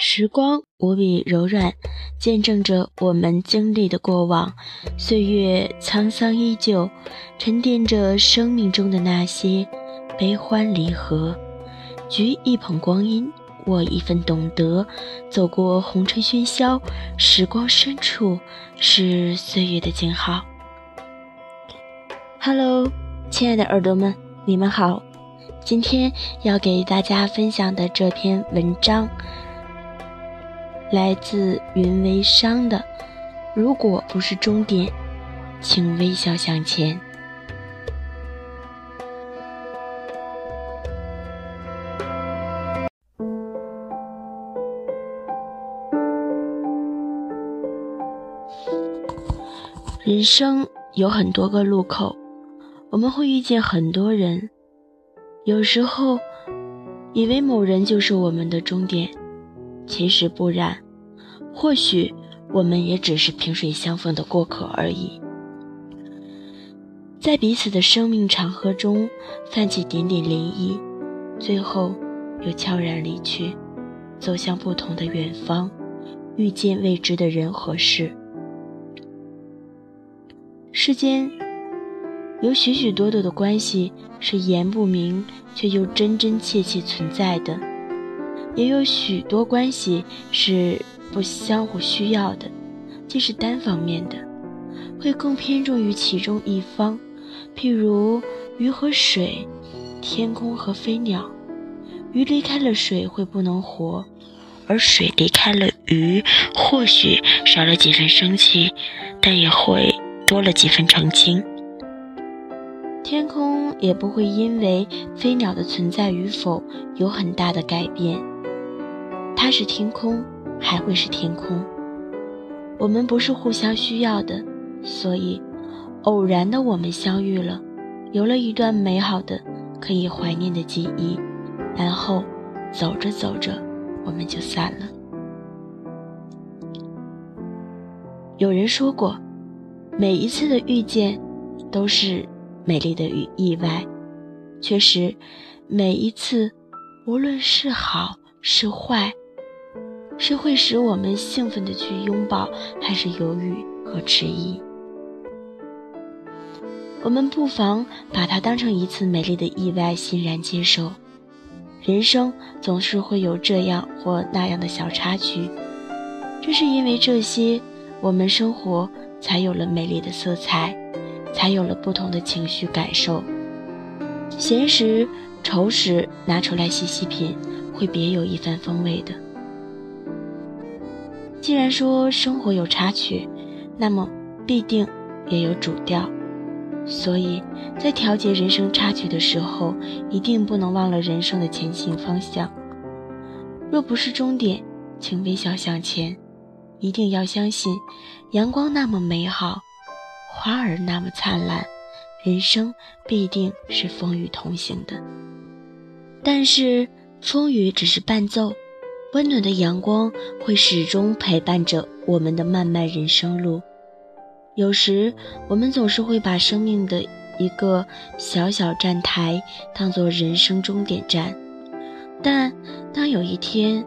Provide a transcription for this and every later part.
时光无比柔软，见证着我们经历的过往。岁月沧桑依旧，沉淀着生命中的那些悲欢离合。举一捧光阴，握一份懂得，走过红尘喧嚣，时光深处是岁月的静好。Hello，亲爱的耳朵们，你们好。今天要给大家分享的这篇文章。来自云为商的，如果不是终点，请微笑向前。人生有很多个路口，我们会遇见很多人，有时候以为某人就是我们的终点。其实不然，或许我们也只是萍水相逢的过客而已。在彼此的生命长河中泛起点点涟漪，最后又悄然离去，走向不同的远方，遇见未知的人和事。世间有许许多多的关系是言不明，却又真真切切存在的。也有许多关系是不相互需要的，既是单方面的，会更偏重于其中一方。譬如鱼和水，天空和飞鸟。鱼离开了水会不能活，而水离开了鱼，或许少了几分生气，但也会多了几分澄清。天空也不会因为飞鸟的存在与否有很大的改变。它是天空，还会是天空。我们不是互相需要的，所以偶然的我们相遇了，有了一段美好的、可以怀念的记忆。然后走着走着，我们就散了。有人说过，每一次的遇见都是美丽的与意外。确实，每一次，无论是好是坏。是会使我们兴奋的去拥抱，还是犹豫和迟疑？我们不妨把它当成一次美丽的意外，欣然接受。人生总是会有这样或那样的小插曲，正是因为这些，我们生活才有了美丽的色彩，才有了不同的情绪感受。闲时、愁时拿出来细细品，会别有一番风味的。既然说生活有插曲，那么必定也有主调。所以在调节人生插曲的时候，一定不能忘了人生的前行方向。若不是终点，请微笑向前。一定要相信，阳光那么美好，花儿那么灿烂，人生必定是风雨同行的。但是风雨只是伴奏。温暖的阳光会始终陪伴着我们的漫漫人生路。有时，我们总是会把生命的一个小小站台当做人生终点站，但当有一天，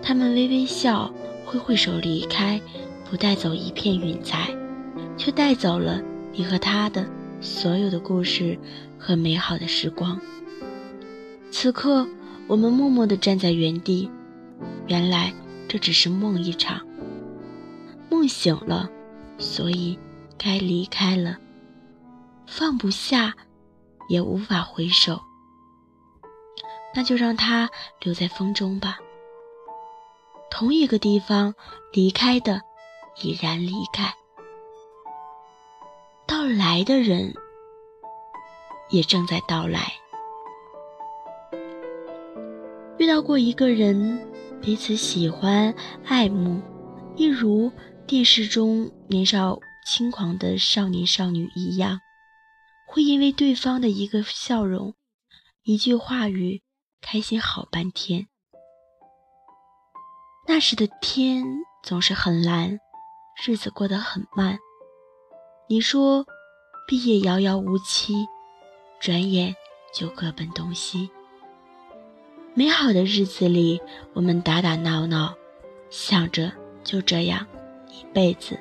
他们微微笑，挥挥手离开，不带走一片云彩，却带走了你和他的所有的故事和美好的时光。此刻，我们默默地站在原地。原来这只是梦一场，梦醒了，所以该离开了。放不下，也无法回首，那就让它留在风中吧。同一个地方离开的，已然离开，到来的人也正在到来。遇到过一个人。彼此喜欢、爱慕，一如电视中年少轻狂的少年少女一样，会因为对方的一个笑容、一句话语，开心好半天。那时的天总是很蓝，日子过得很慢。你说，毕业遥遥无期，转眼就各奔东西。美好的日子里，我们打打闹闹，想着就这样一辈子，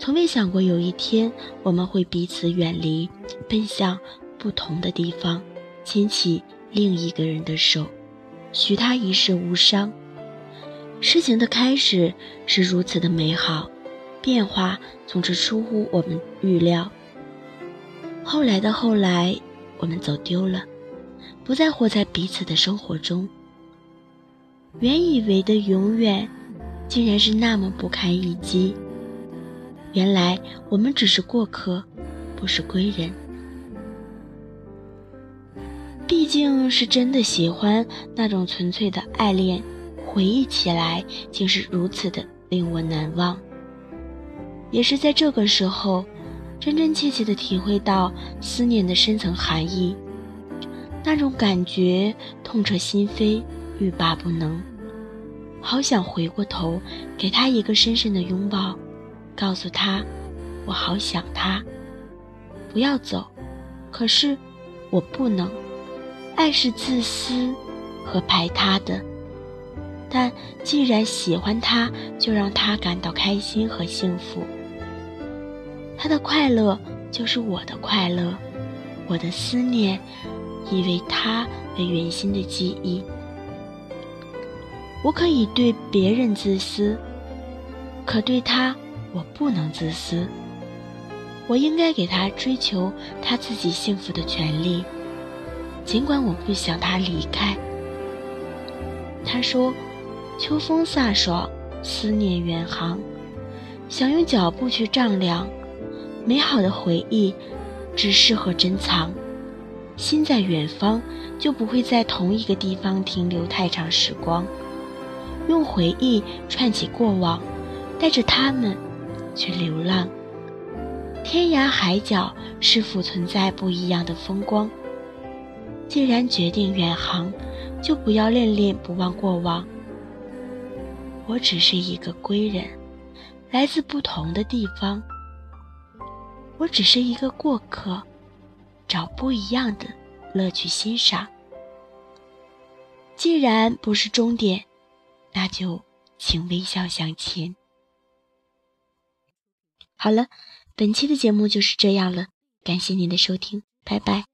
从未想过有一天我们会彼此远离，奔向不同的地方，牵起另一个人的手，许他一世无伤。事情的开始是如此的美好，变化总是出乎我们预料。后来的后来，我们走丢了，不再活在彼此的生活中。原以为的永远，竟然是那么不堪一击。原来我们只是过客，不是归人。毕竟是真的喜欢那种纯粹的爱恋。回忆起来，竟是如此的令我难忘。也是在这个时候，真真切切的体会到思念的深层含义，那种感觉痛彻心扉，欲罢不能。好想回过头，给他一个深深的拥抱，告诉他，我好想他。不要走，可是我不能。爱是自私和排他的。但既然喜欢他，就让他感到开心和幸福。他的快乐就是我的快乐，我的思念以为他为圆心的记忆。我可以对别人自私，可对他我不能自私。我应该给他追求他自己幸福的权利，尽管我不想他离开。他说。秋风飒爽，思念远航，想用脚步去丈量。美好的回忆只适合珍藏。心在远方，就不会在同一个地方停留太长时光。用回忆串起过往，带着他们去流浪。天涯海角是否存在不一样的风光？既然决定远航，就不要恋恋不忘过往。我只是一个归人，来自不同的地方。我只是一个过客，找不一样的乐趣欣赏。既然不是终点，那就请微笑向前。好了，本期的节目就是这样了，感谢您的收听，拜拜。